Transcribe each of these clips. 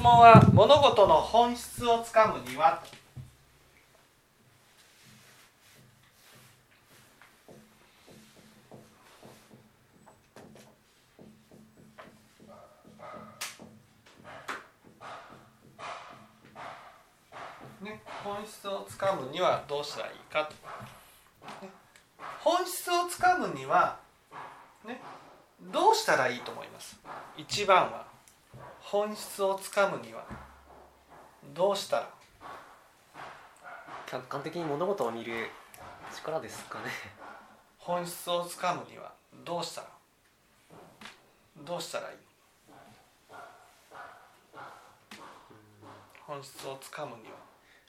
質問は物事の本質をつかむには。ね、本質をつかむにはどうしたらいいかと、ね、本質をつかむには、ね、どうしたらいいと思います？一番は。本質をつかむにはどうしたら？客観的に物事を見る力ですかね。本質をつかむにはどうしたら？どうしたらいい？本質をつかむには。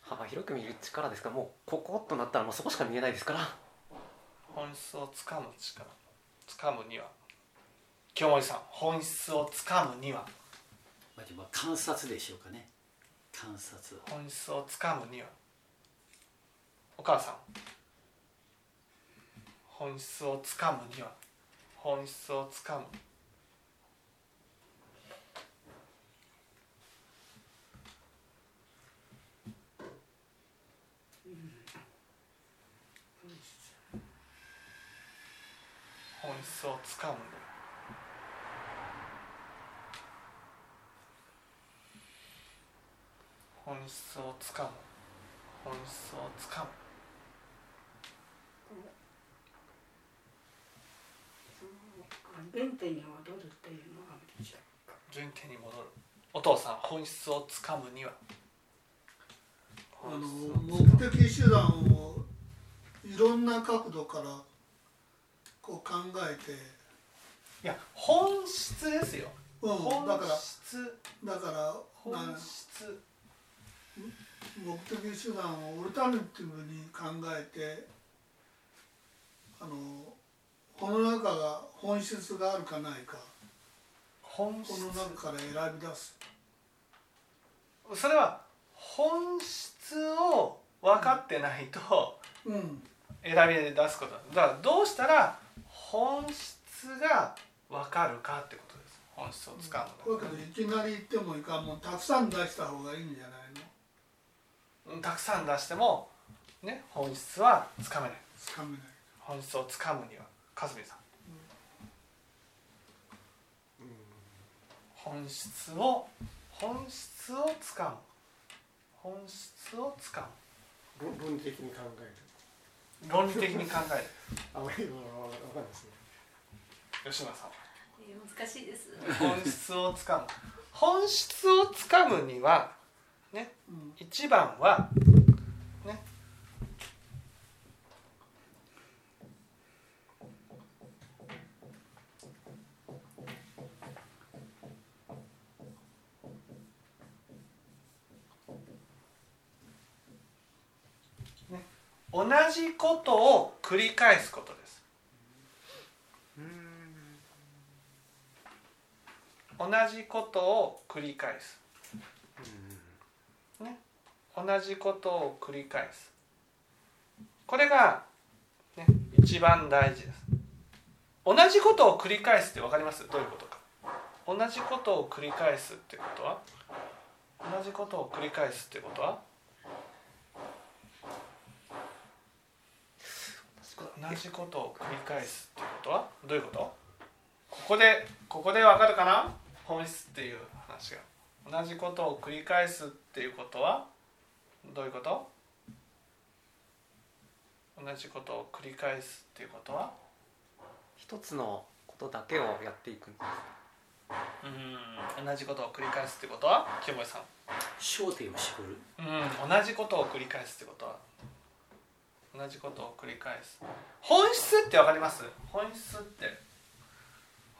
幅広く見る力ですか？もうこことなったらもうそこしか見えないですから。本質をつかむ力。つかむには。清盛さん本質をつかむにはまあでも観察でしょうかね。観察本質をつかむには。お母さん。本質をつかむには。本質をつかむ。本質をつかむ。本質をつかむ。本質をつかむ。原点に戻るっていうのがでしょ原点に戻る。お父さん本質をつかむには。あの目的手段をいろんな角度からこう考えて、いや本質ですよ。うん、本だから質。だから本な質目的手段をオルタナティブに考えてあのこの中が本質があるかないか。本質。この中から選び出す。それは本質を分かってないとうん。選び出すこと。だからどうしたら本質が分かるかってことです。本質をつかむだけどいきなり言ってもいいかもうたくさん出した方がいいんじゃないの？うんたくさん出してもね本質はつかめない。つかめない。本質をつかむにはかすみさん。本質を本質をつかむ。本質をつか論論理的に考える。む論理的に考える。あまりわかんないですね。吉村さん難しいです。本質をつかむ。本質をつかむにはね。うん。一番はね。ね。同じことを繰り返すことです。同じことを繰り返すね、同じことを繰り返す。これが、ね、一番大事です。同じことを繰り返すって分かります？どういうことか。同じことを繰り返すってことは？同じことを繰り返すってことは？同じことを繰り返すってことは？どういうこと？ここでここで分かるかな？本質っていう話が。同じことを繰り返すっていうことはどういうこと？同じことを繰り返すっていうことは？一つのことだけをやっていく。んですうん同じことを繰り返すってことは？清盛さん。焦点を絞る？うん同じことを繰り返すってことは？同じことを繰り返す。本質ってわかります？本質って。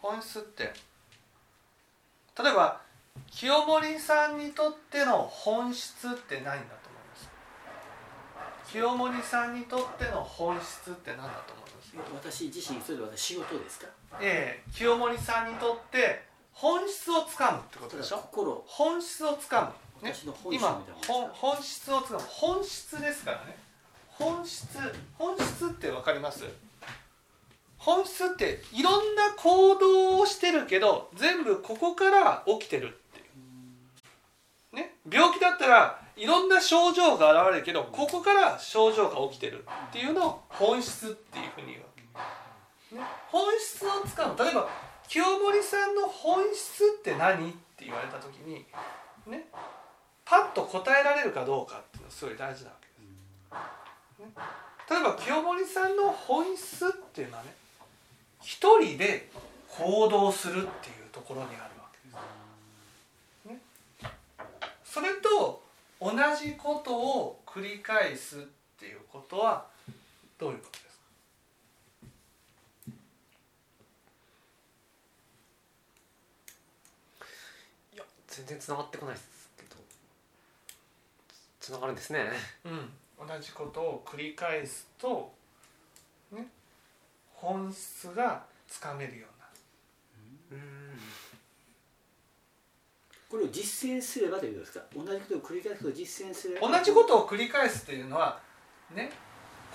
本質って。例えば清盛さんにとっての本質って何だと思います？清盛さんにとっての本質って何だと思います？えっと私自身それで私仕事ですか？ええ清盛さんにとって本質をつかむってことでしょ？心。本質をつかむ、ね？今本本質をつかむ。本質ですからね。本質本質って分かります？本質っていろんな行動をしてるけど全部ここから起きてるね、病気だったらいろんな症状が現れるけどここから症状が起きてる。っていうのを本質っていうふうに言う。わけ、ね、本質をつかむ例えば清盛さんの本質って何って言われた時にねパッと答えられるかどうかっていうのはすごい大事なわけです、ね、例えば清盛さんの本質っていうのはね一人で行動するっていうところにあるわけです、ね、それと同じことを繰り返すっていうことはどういうことですか？いや全然つながってこないですけど。つながるんですね。うん、同じことを繰り返すと、ね、本質がつかめるようになる。うんこれを実践すればということですか？同じことを繰り返すことを実践すれば。同じことを繰り返すっていうのはね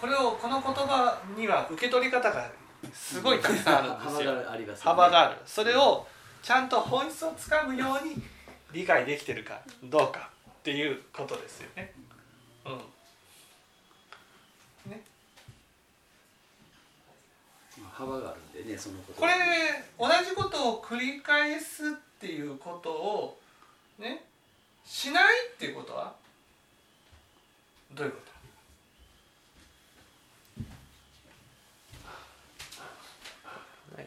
これをこの言葉には受け取り方がすごいたくさんあるんですよ。幅がありますよね幅がある。それをちゃんと本質をつかむように理解できてるかどうかっていうことですよね。うん。幅があるんでねそのこと。これ同じことを繰り返すっていうことをねしないっていうことは？どういうこ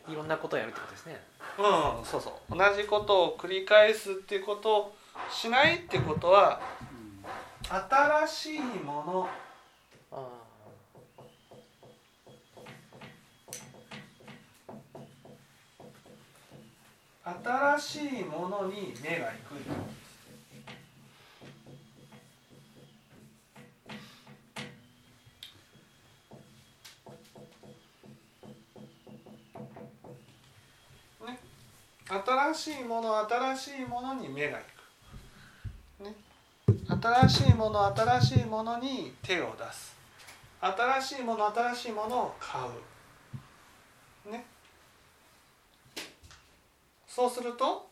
と？いろんなことをやるってことですね。うんそうそう。同じことを繰り返すっていうことをしないってことは新しいもの。あ新しいものに目が行く。ね、新しいもの新しいものに目が行く、ね、新しいもの新しいものに手を出す。新しいもの新しいものを買うねそうすると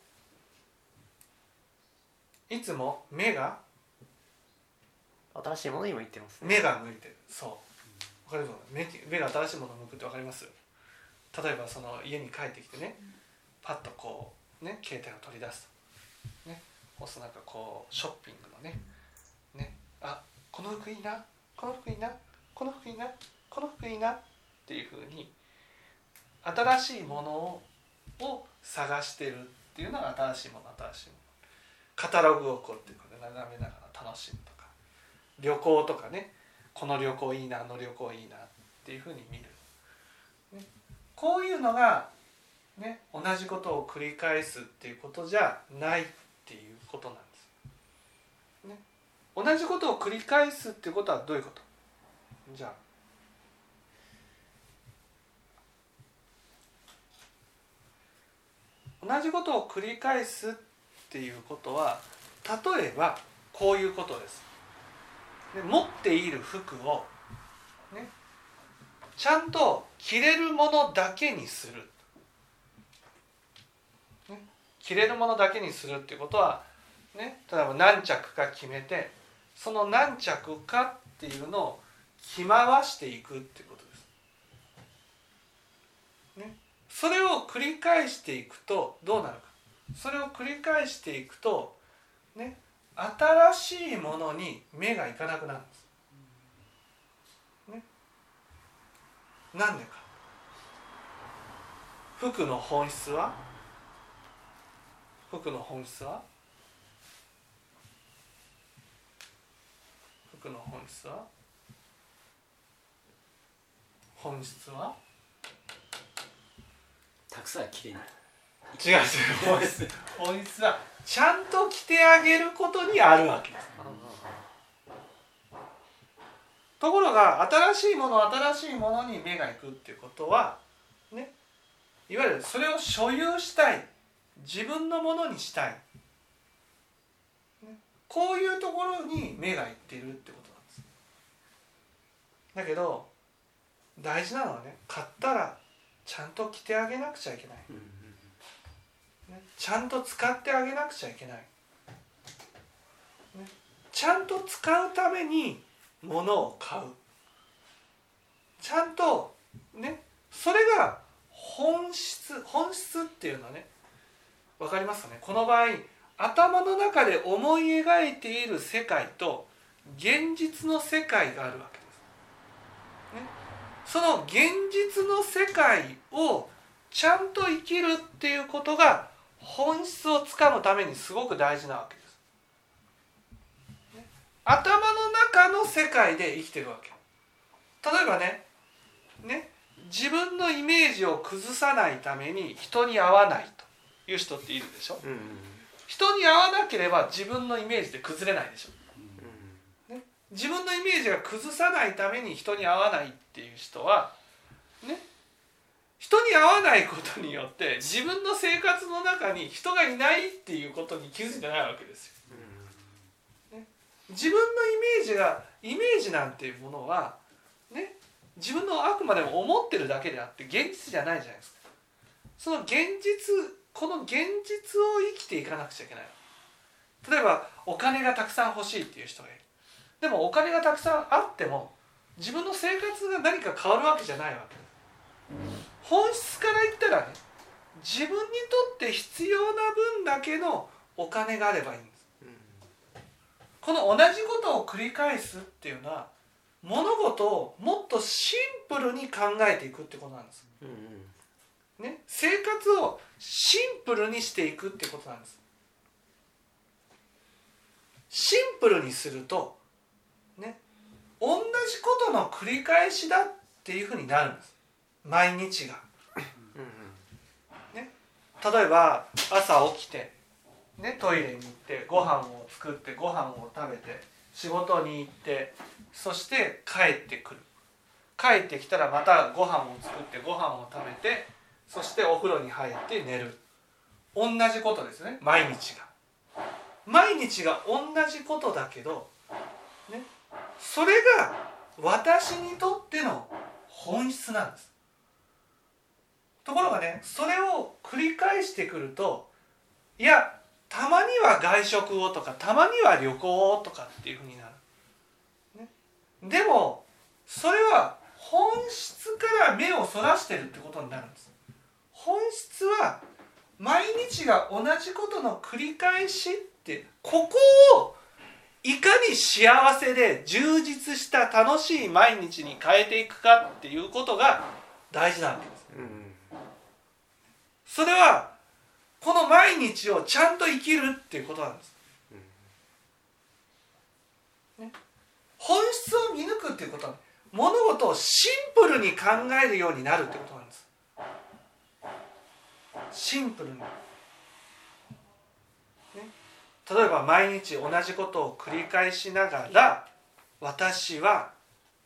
いつも目が新しいものにも言ってますね。目が向いてる。そう。わかります目目が新しいものを向くってわかります？例えばその家に帰ってきてねパッとこうね携帯を取り出すと。ね。押すなんかこうショッピングのね。ね。あこの服いいな。この服いいな。この服いいな。この服いいな。っていうふうに新しいものをを探してるっていうのが新しいもの新しいもの。カタログをこうっていうことで眺めながら楽しむとか。旅行とかねこの旅行いいなあの旅行いいなっていうふうに見る、ね、こういうのが、ね、同じことを繰り返すっていうことじゃないっていうことなんです、ね、同じことを繰り返すっていうことはどういうこと？じゃあ同じことを繰り返すっていうことは例えばこういうことです。で持っている服を、ね、ちゃんと着れるものだけにする、ね、着れるものだけにするっていうことは、ね、例えば何着か決めてその何着かっていうのを着回していくっていうことです。ね、それを繰り返していくとどうなるか。それを繰り返していくとね新しいものに目がいかなくなるんです。ね、なんでか。服の本質は？服の本質は？服の本質は？本質は？たくさんきれい。違う違う。本質本質はちゃんと着てあげることにあるわけですところが新しいもの新しいものに目がいくっていうことはねいわゆるそれを所有したい自分のものにしたい、こういうところに目がいっているってことなんですだけど大事なのはね買ったらちゃんと着てあげなくちゃいけない。ねちゃんと使ってあげなくちゃいけない。ちゃんと使うために物を買う。ちゃんとねそれが本質本質っていうのはねわかりますかね？この場合頭の中で思い描いている世界と現実の世界があるわけです。ね、その現実の世界をちゃんと生きるっていうことが本質をつかむためにすごく大事なわけです。ね、頭の中の世界で生きてるわけ。例えばねね自分のイメージを崩さないために人に会わないという人っているでしょ、うん人に会わなければ自分のイメージで崩れないでしょ自分のイメージが崩さないために人に会わないっていう人はね人に会わないことによって自分の生活の中に人がいないっていうことに気づいてないわけですよ。ね、自分のイメージがイメージなんていうものはね自分のあくまでも思ってるだけであって現実じゃないじゃないですか。その現実この現実を生きていかなくちゃいけない例えばお金がたくさん欲しいっていう人がいるでもお金がたくさんあっても自分の生活が何か変わるわけじゃないわけ。本質から言ったらね自分にとって必要な分だけのお金があればいいんです。この同じことを繰り返すっていうのは物事をもっとシンプルに考えていくってことなんです。ね、生活をシンプルにしていくってことなんです。シンプルにすると同じことの繰り返しだっていうふうになるんです。毎日が。例えば朝起きて、ね、トイレに行ってご飯を作ってご飯を食べて仕事に行ってそして帰ってくる。帰ってきたらまたご飯を作ってご飯を食べてそしてお風呂に入って寝る。同じことですね。毎日が。毎日が同じことだけど、ね、それが私にとっての本質なんです。ところがねそれを繰り返してくるといやたまには外食をとかたまには旅行をとかっていうふうになる、ね、でもそれは本質から目をそらしてるってことになるんです。本質は毎日が同じことの繰り返しってここをいかに幸せで充実した楽しい毎日に変えていくかっていうことが大事なわけです。それはこの毎日をちゃんと生きるっていうことなんです。ね、本質を見抜くっていうことは物事をシンプルに考えるようになるってことなんです。シンプルに、例えば毎日同じことを繰り返しながら私は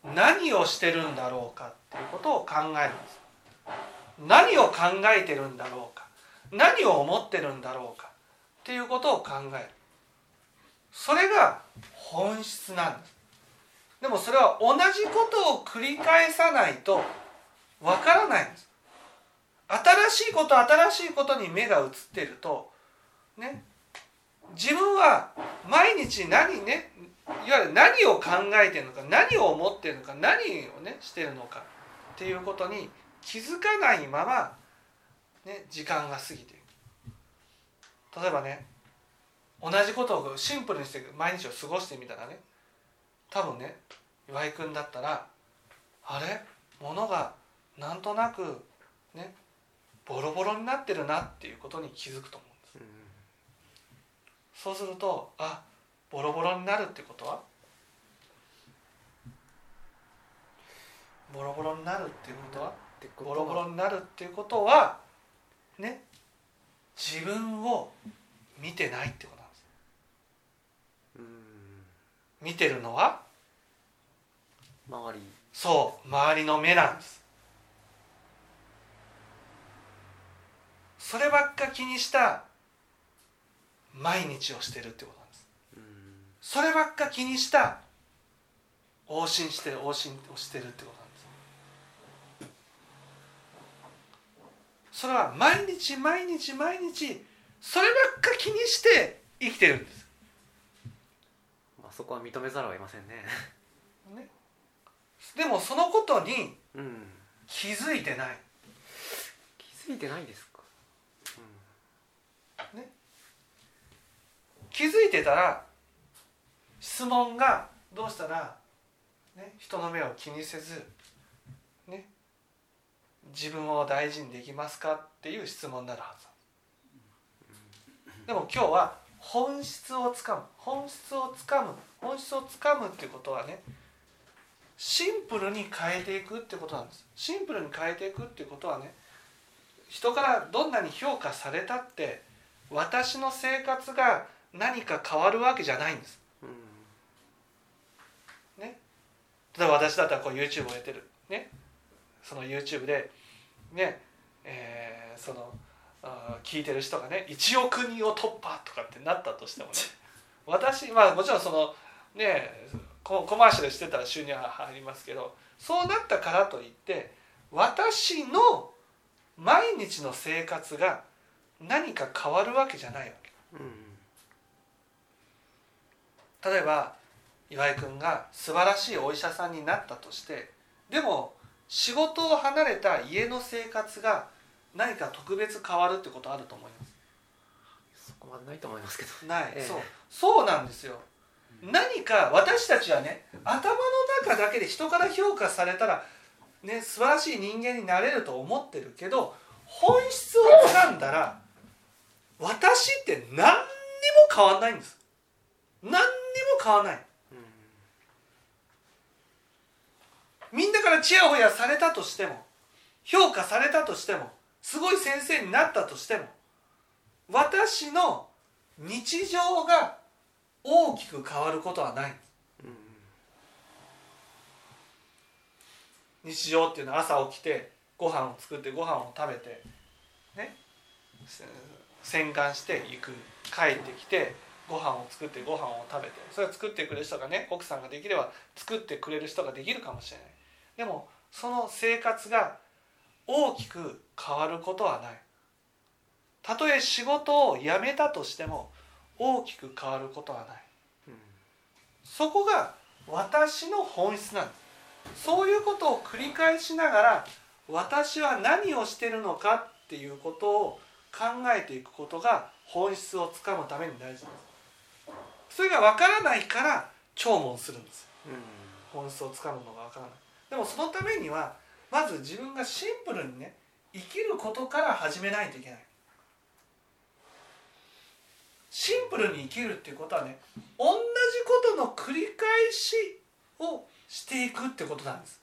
何をしてるんだろうかっていうことを考えるんです。何を考えてるんだろうか。何を思ってるんだろうか。っていうことを考える。それが本質なんです。でもそれは同じことを繰り返さないとわからないんです。新しいこと新しいことに目が移ってるとね自分は毎日何ねいわゆる何を考えてるのか何を思ってるのか何をねしてるのかっていうことに気づかないまま、ね、時間が過ぎていく。例えばね同じことをシンプルにして毎日を過ごしてみたらね。多分ね岩井君だったらあれ？物がなんとなくねボロボロになってるなっていうことに気づくと思う、そうするとあボロボロになるってことは？ボロボロになるっていうことは？ってことボロボロになるっていうことはね自分を見てないってことなんです。うん。見てるのは？周り。そう周りの目なんです。そればっか気にした毎日をしてるってことなんです。うんそればっか気にした往診して往診をしてるってことなんです。それは毎日毎日毎日そればっか気にして生きてるんです。あそこは認めざるを得ませんね。ね。でもそのことにうん。気づいてない。気づいてないですか気づいてたら質問がどうしたら、ね、人の目を気にせず、ね、自分を大事にできますかっていう質問になるはず。でも今日は本質をつかむ。本質をつかむ。本質をつかむっていうことはねシンプルに変えていくってことなんです。シンプルに変えていくっていうことはね人からどんなに評価されたって私の生活が何か変わるわけじゃないんです。うん。例えば私だったらこう YouTube をやってる。ね。その YouTube でね。えーそのあー聞いてる人がね1億人を突破とかってなったとしてもね。私まあもちろんそのね。ココマーシャルしてたら収入は入りますけどそうなったからといって私の毎日の生活が何か変わるわけじゃないわけ。うん例えば岩井君が素晴らしいお医者さんになったとしてでも仕事を離れた家の生活が何か特別変わるってことあると思いまそこまでないと思いますけど。すない、ええ。そう。そうなんですよ。何か私たちはね頭の中だけで人から評価されたらね素晴らしい人間になれると思ってるけど本質を掴んだら私って何にも変わんないんです。何にも変わない。みんなからチヤホヤされたとしても評価されたとしてもすごい先生になったとしても私の日常が大きく変わることはない。日常っていうのは朝起きてご飯を作ってご飯を食べてねせ洗顔して行く帰ってきてご飯を作ってご飯を食べてそれを作ってくれる人がね奥さんができれば作ってくれる人ができるかもしれない。でもその生活が大きく変わることはない。たとえ仕事を辞めたとしても大きく変わることはない。うんそこが私の本質なんですそういうことを繰り返しながら私は何をしてるのかっていうことを考えていくことが本質をつかむために大事なんです。それが分からないから聴聞するんです本質をつかむのが分からない。でもそのためにはまず自分がシンプルにね生きることから始めないといけない。シンプルに生きるっていうことはね同じことの繰り返しをしていくってことなんです。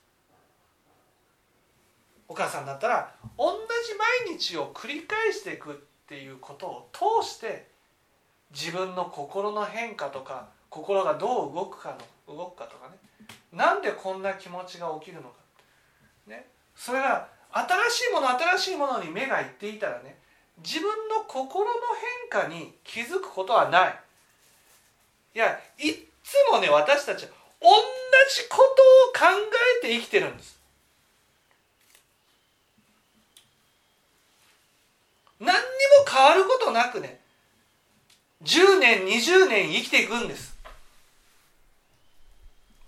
お母さんだったら同じ毎日を繰り返していくっていうことを通して自分の心の変化とか心がどう動くかの動くかとかね。なんでこんな気持ちが起きるのか、ね、それが新しいもの新しいものに目がいっていたらね自分の心の変化に気づくことはない。いやいっつもね私たちは同じことを考えて生きてるんです。何にも変わることなくね10年20年生きていくんです。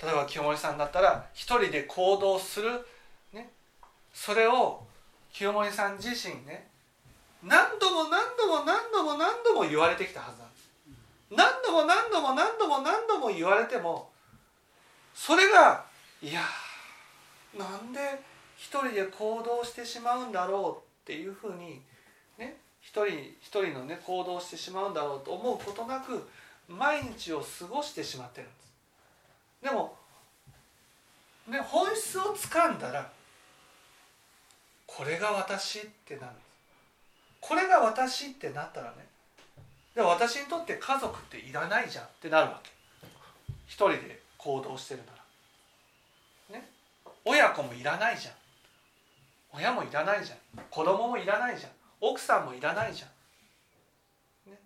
例えば清盛さんだったら一人で行動する、ね、それを清盛さん自身ね何度も何度も何度も何度も言われてきたはずなんです。何度も何度も何度も何度も言われてもそれがいやなんで一人で行動してしまうんだろうっていうふうに一人一人のね行動してしまうんだろうと思うことなく毎日を過ごしてしまってるんです。でも、ね、本質をつかんだらこれが私ってなるんです。これが私ってなったらねで私にとって家族っていらないじゃんってなるわけ。一人で行動してるなら。ね。親子もいらないじゃん。親もいらないじゃん。子供もいらないじゃん。奥さんもいらないじゃん、ね、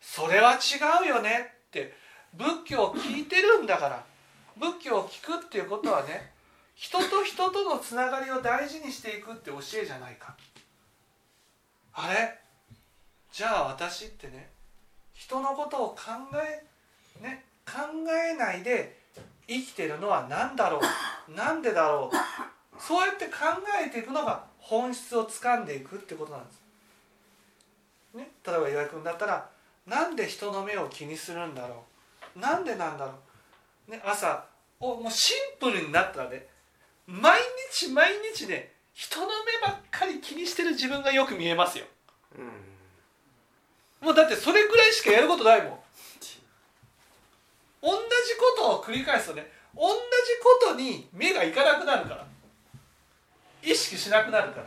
それは違うよねって仏教を聞いてるんだから。仏教を聞くっていうことはね人と人とのつながりを大事にしていくって教えじゃないか。あれ？じゃあ私ってね人のことを考えね考えないで生きてるのは何だろう？なんでだろう？そうやって考えていくのが本質をつかんでいくってことなんです。ね、例えば岩井君だったらなんで人の目を気にするんだろう？なんでなんだろう、ね、朝おもうシンプルになったらね毎日毎日ね人の目ばっかり気にしてる自分がよく見えますよ。うん。もうだってそれぐらいしかやることないもん。同じことを繰り返すとね同じことに目がいかなくなるから意識しなくなるから。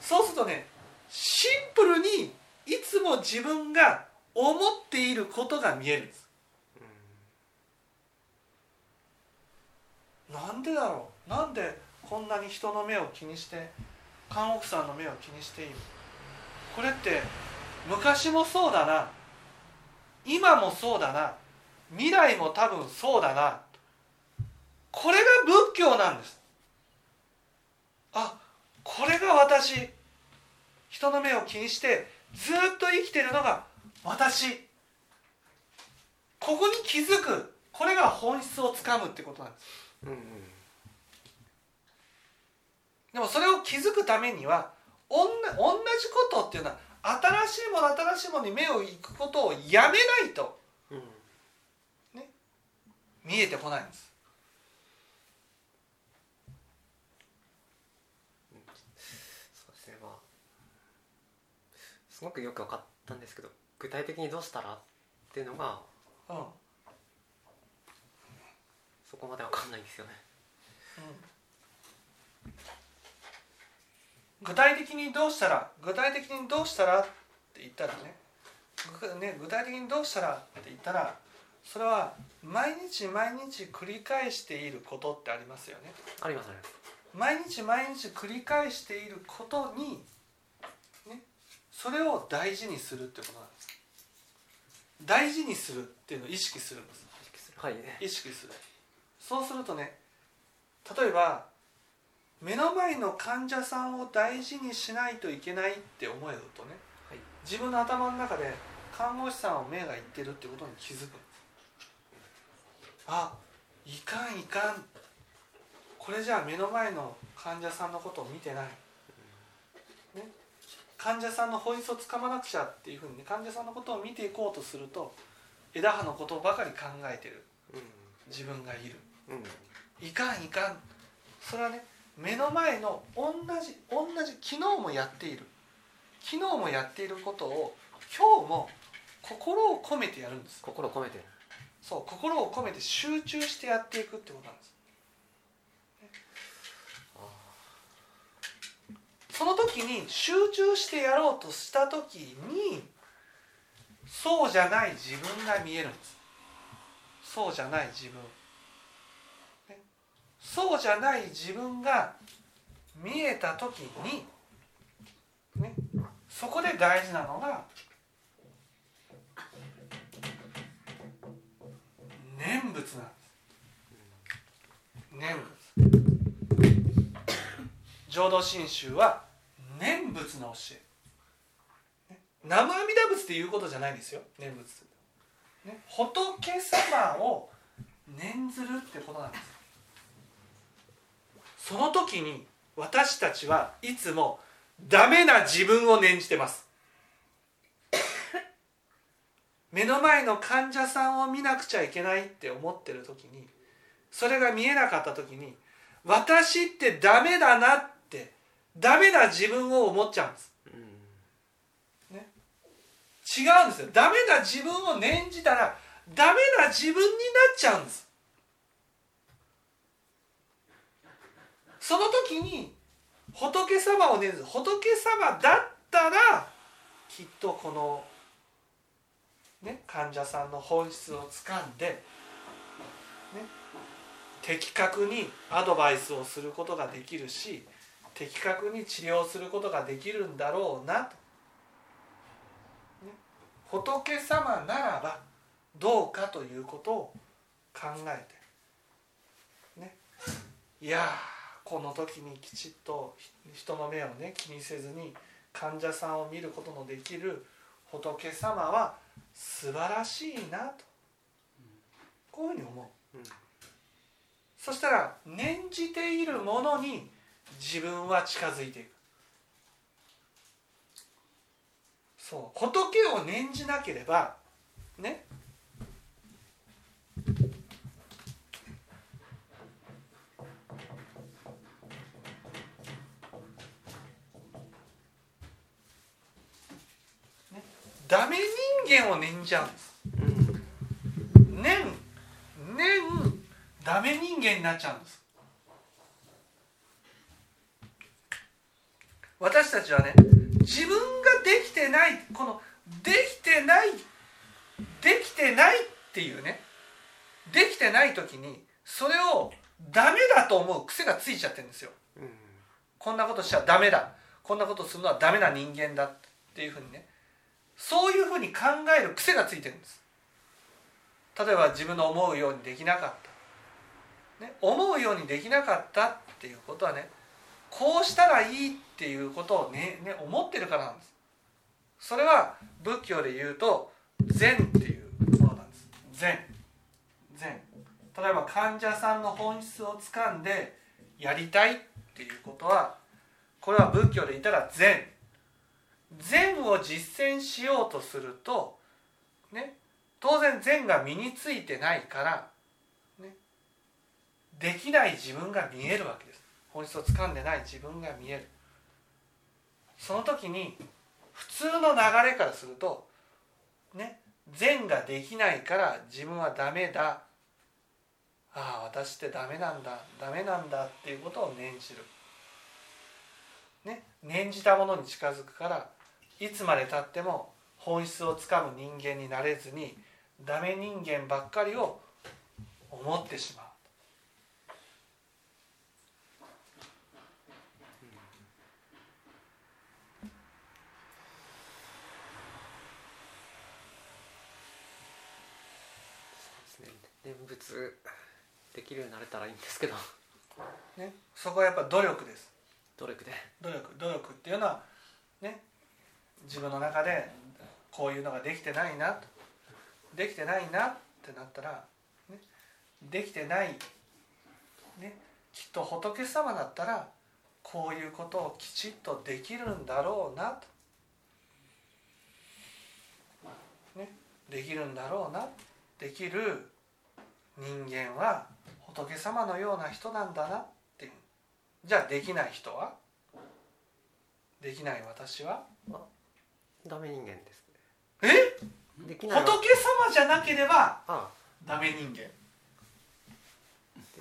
そうするとねシンプルにいつも自分が思っていることが見えるんです。なんでだろう？なんでこんなに人の目を気にして看護婦さんの目を気にしている？これって昔もそうだな。今もそうだな。未来も多分そうだな。これが仏教なんですあこれが私。人の目を気にしてずっと生きてるのが私。ここに気づく。これが本質をつかむってことなんです。うんうん。でもそれを気づくためにはおんな同じことっていうのは新しいもの新しいものに目をいくことをやめないとうん。見えてこないんですそうですねまあすごくよく分かったんですけど具体的にどうしたらっていうのがうん、うんそこまで分かんないんですよね。具体的にどうしたら具体的にどうしたらって言ったらねぐね具体的にどうしたらって言ったらそれは毎日毎日繰り返していることってありますよね。ありますあります。毎日毎日繰り返していることに、ね、それを大事にするってことなんです大事にするっていうのを意識するんです。意識する。はい。ね意識する。そうするとね例えば目の前の患者さんを大事にしないといけないって思えるとね、はい。自分の頭の中で看護師さんを目がいってるってことに気づく。あいかんいかん。これじゃあ目の前の患者さんのことを見てない、ね、患者さんの本質をつかまなくちゃっていうふうにね患者さんのことを見ていこうとすると枝葉のことばかり考えてる。自分がいる。うん。うん。いかんいかん。それはね目の前の同じ同じ昨日もやっている。昨日もやっていることを今日も心を込めてやるんです。心を込めて。るそう心を込めて集中してやっていくってことなんですその時に集中してやろうとした時にそうじゃない自分が見えるんです。そうじゃない自分。そうじゃない自分が見えた時にね。そこで大事なのが念仏なんです。念仏。浄土真宗は念仏の教え。ね。南無阿弥陀仏っていうことじゃないんですよ。念仏、ね、仏様を念ずるってことなんですその時に私たちはいつもダメな自分を念じてます。目の前の患者さんを見なくちゃいけないって思ってる時にそれが見えなかった時に私ってダメだなってダメな自分を思っちゃうんです。うん。違うんですよ。ダメな自分を念じたらダメな自分になっちゃうんです。その時に仏様を念ず仏様だったらきっとこの、ね、患者さんの本質をつかんで、ね、的確にアドバイスをすることができるし的確に治療することができるんだろうなと。仏様ならばどうかということを考えて。ね。いやーこの時にきちっと人の目をね気にせずに患者さんを見ることのできる仏様は素晴らしいなと。こういうふうに思う、うん。そしたら念じているものに自分は近づいていく。そう。仏を念じなければね。ね。ダメ人間を念じちゃうんです。うん。念。念。ダメ人間になっちゃうんです私たちはね自分ができてないこのできてないできてないっていうねできてない時にそれをダメだと思う癖がついちゃってるんですよ。うん。こんなことしちゃダメだ。こんなことするのはダメな人間だっていうふうにね。そういうふうに考える癖がついてるんです。例えば自分の思うようにできなかった、ね、思うようにできなかったっていうことはねこうしたらいいっていうことをねね思ってるからなんです。それは仏教で言うと善っていうものなんです。善。善。例えば患者さんの本質をつかんでやりたいっていうことはこれは仏教で言ったら善。善を実践しようとするとね当然善が身についてないから、ね、できない自分が見えるわけです。本質をつかんでない自分が見える。その時に普通の流れからするとね善ができないから自分はダメだ。ああ私ってダメなんだ。ダメなんだっていうことを念じる、ね、念じたものに近づくからいつまでたっても本質をつかむ人間になれずにダメ人間ばっかりを思ってしまうそうですね念仏できるようになれたらいいんですけど。ね、そこはやっぱ努力です。努力で。努力努力っていうのはね自分の中でこういうのができてないなとできてないなってなったら、ね、できてない、ね、きっと仏様だったらこういうことをきちっとできるんだろうなと、ね、できるんだろうなできる人間は仏様のような人なんだなってじゃあできない人は？できない私は？ダメ人間ですえ？ねできない仏様じゃなければあダメ人間。で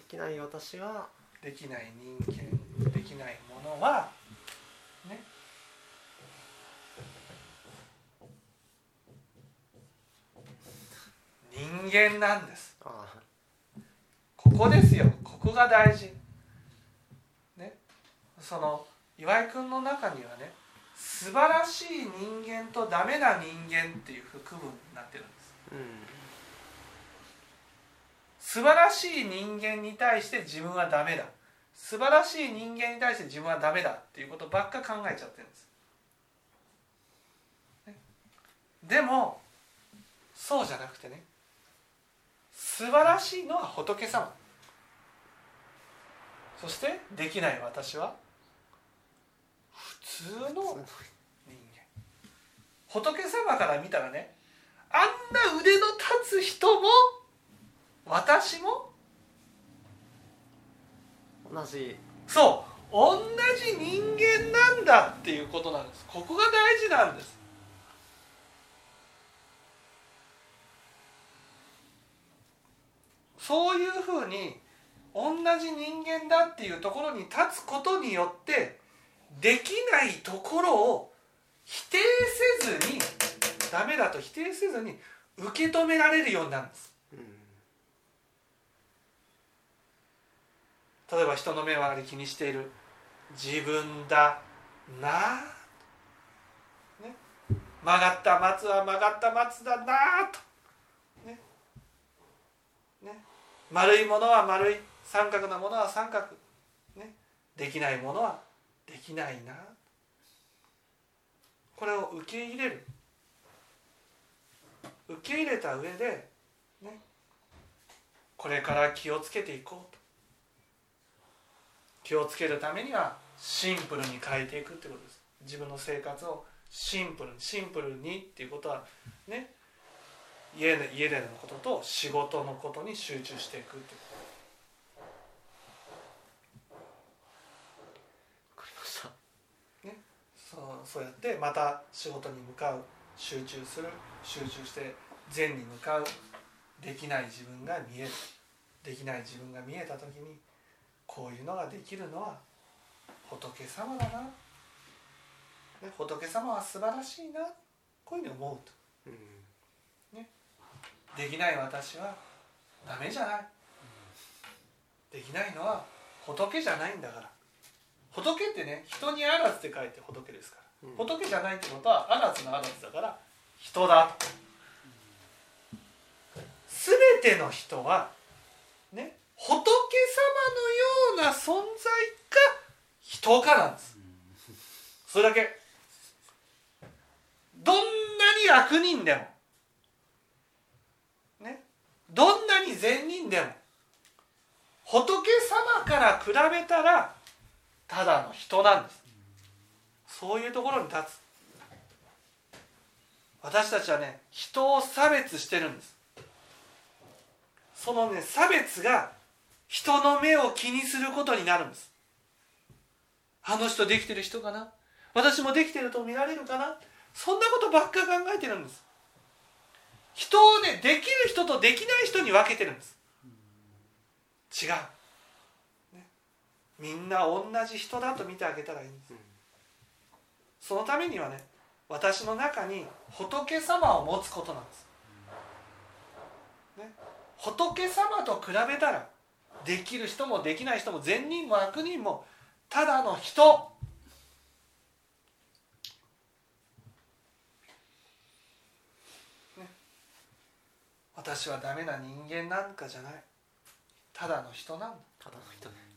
きない私は。できない人間。できないものは？ね。人間なんです。あここですよ。ここが大事。ね。その岩井君の中にはね素晴らしい人間とダメな人間っていう区分になってるんです。うん素晴らしい人間に対して自分はダメだ。素晴らしい人間に対して自分はダメだっていうことばっか考えちゃってるんです。ね。でもそうじゃなくてね素晴らしいのは仏様。そしてできない私は普通の人間。仏様から見たらねあんな腕の立つ人も私も同じ。そう同じ人間なんだっていうことなんです。ここが大事なんです。そういうふうに同じ人間だっていうところに立つことによってできないところを否定せずにダメだと否定せずに受け止められるようになるんです。例えば人の目をあり気にしている自分だな、ね、曲がった松は曲がった松だなと、ね。ね、丸いものは丸い。三角なものは三角、ね、できないものはできないな。これを受け入れる。受け入れた上でね。これから気をつけていこうと。気をつけるためにはシンプルに変えていくってことです。自分の生活をシンプルにシンプルにっていうことはね。家で家でのことと仕事のことに集中していくっていうわかりましたそうそうやってまた仕事に向かう集中する集中して善に向かうできない自分が見えるできない自分が見えた時にこういうのができるのは仏様だな、仏様は素晴らしいな。こういうふうに思うとうん。できない私はダメじゃない。できないのは仏じゃないんだから。仏ってね人にあらずって書いて仏ですから、うん。仏じゃないってことはあらずのあらずだから人だと。全ての人はね仏様のような存在か人かなんです。それだけ。どんなに悪人でもねどんなに善人でも仏様から比べたらただの人なんです。そういうところに立つ。私たちはね人を差別してるんです。そのね差別が人の目を気にすることになるんです。あの人できてる人かな？私もできてると見られるかな？そんなことばっか考えてるんです。人をねできる人とできない人に分けてるんです。違う、みんな同じ人だと見てあげたらいいんです。そのためにはね私の中に仏様を持つことなんです、ね、仏様と比べたらできる人もできない人も善人も悪人もただの人。私はダメな人間なんかじゃない。ただの人なんだ。ただの人ね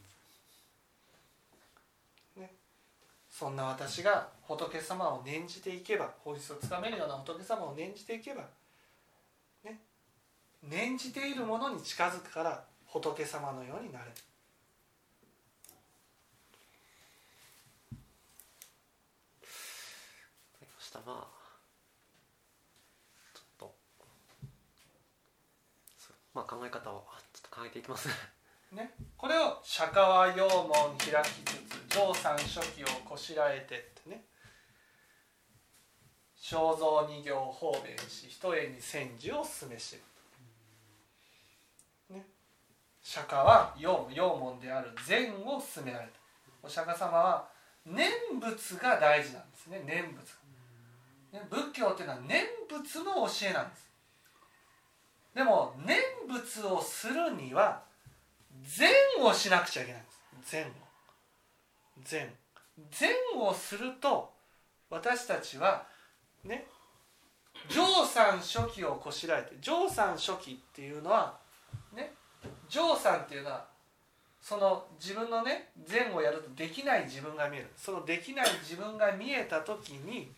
そんな私が仏様を念じていけば本質をつかめるような仏様を念じていけばね念じているものに近づくから仏様のようになれ。るまあちょっとまあ考え方をちょっと考えていきます。ねね、これを釈迦は陽門開きつつ上三書記をこしらえてってね。正蔵二行方便し一重に千字を進めして。いく、ね、釈迦は陽門である善を進められた。お釈迦様は念仏が大事なんですね。念仏ね仏教っていうのは念仏の教えなんです。でも念仏をするには善をしなくちゃいけないんです。善を。善。善をすると私たちはね上三書記をこしらえて上三書記っていうのはね上三っていうのはその自分のね善をやるとできない自分が見える。そのできない自分が見えた時に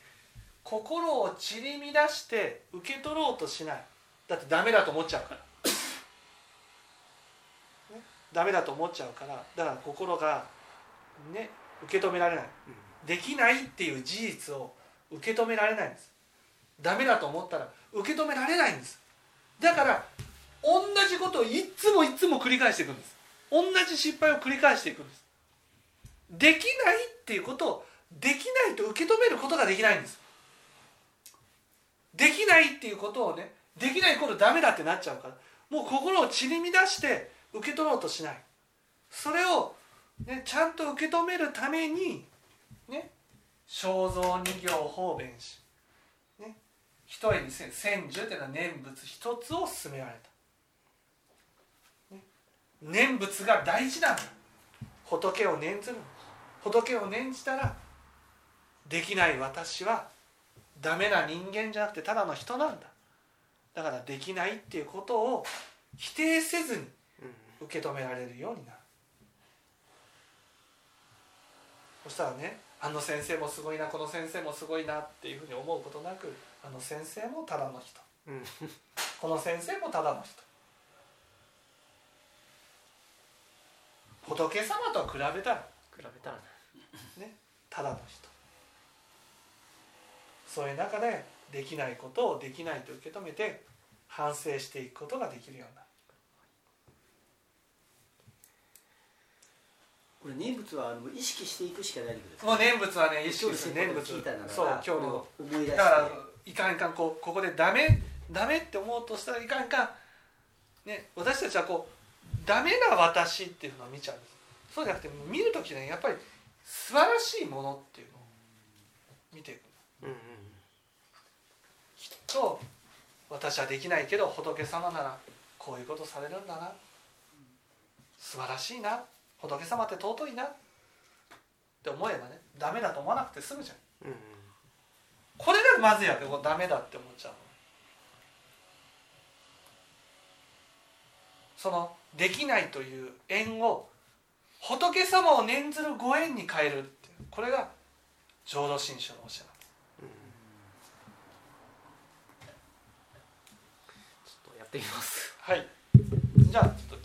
心を散り乱して受け取ろうとしない。だってダメだと思っちゃうから。ダメだと思っちゃうからだから心がね受け止められない、できないっていう事実を受け止められないんです。ダメだと思ったら受け止められないんです。だから同じことをいつもいつも繰り返していくんです。同じ失敗を繰り返していくんです。できないっていうことをできないと受け止めることができないんです。できないっていうことをねできないことダメだってなっちゃうからもう心を散り乱して受け取ろうとしない。それを、ね、ちゃんと受け止めるためにね正蔵二行方便し、ね、一重に千千住というのは念仏一つを進められた、ね、念仏が大事なんだ。仏を念ずる仏を念じたらできない私はダメな人間じゃなくてただの人なんだ。だからできないっていうことを否定せずに受け止められるようになるそしたらねあの先生もすごいなこの先生もすごいなっていうふうに思うことなくあの先生もただの人。うん。この先生もただの人。仏様と比べたら。比べたらねただの人。そういう中でできないことをできないと受け止めて反省していくことができるようになるこれ念仏はあの意識していくしかないですもう念仏はね意識する。念仏そう今日の思い出だからいかんいかんこうここでダメダメって思うとしたらいかんいかんね私たちはこうダメな私っていうのを見ちゃうんです。そうじゃなくて見る時ねやっぱり素晴らしいものっていうのを見ていくうんうん。きっと私はできないけど仏様ならこういうことされるんだな。素晴らしいな仏様って尊いな。って思えばねダメだと思わなくて済むじゃん。うんうん。これがまずいわけこうダメだって思っちゃうの。そのできないという縁を仏様を念ずるご縁に変えるっていう。これが浄土真宗の教えなん。ですちょっとやってみます。はい。じゃあちょっと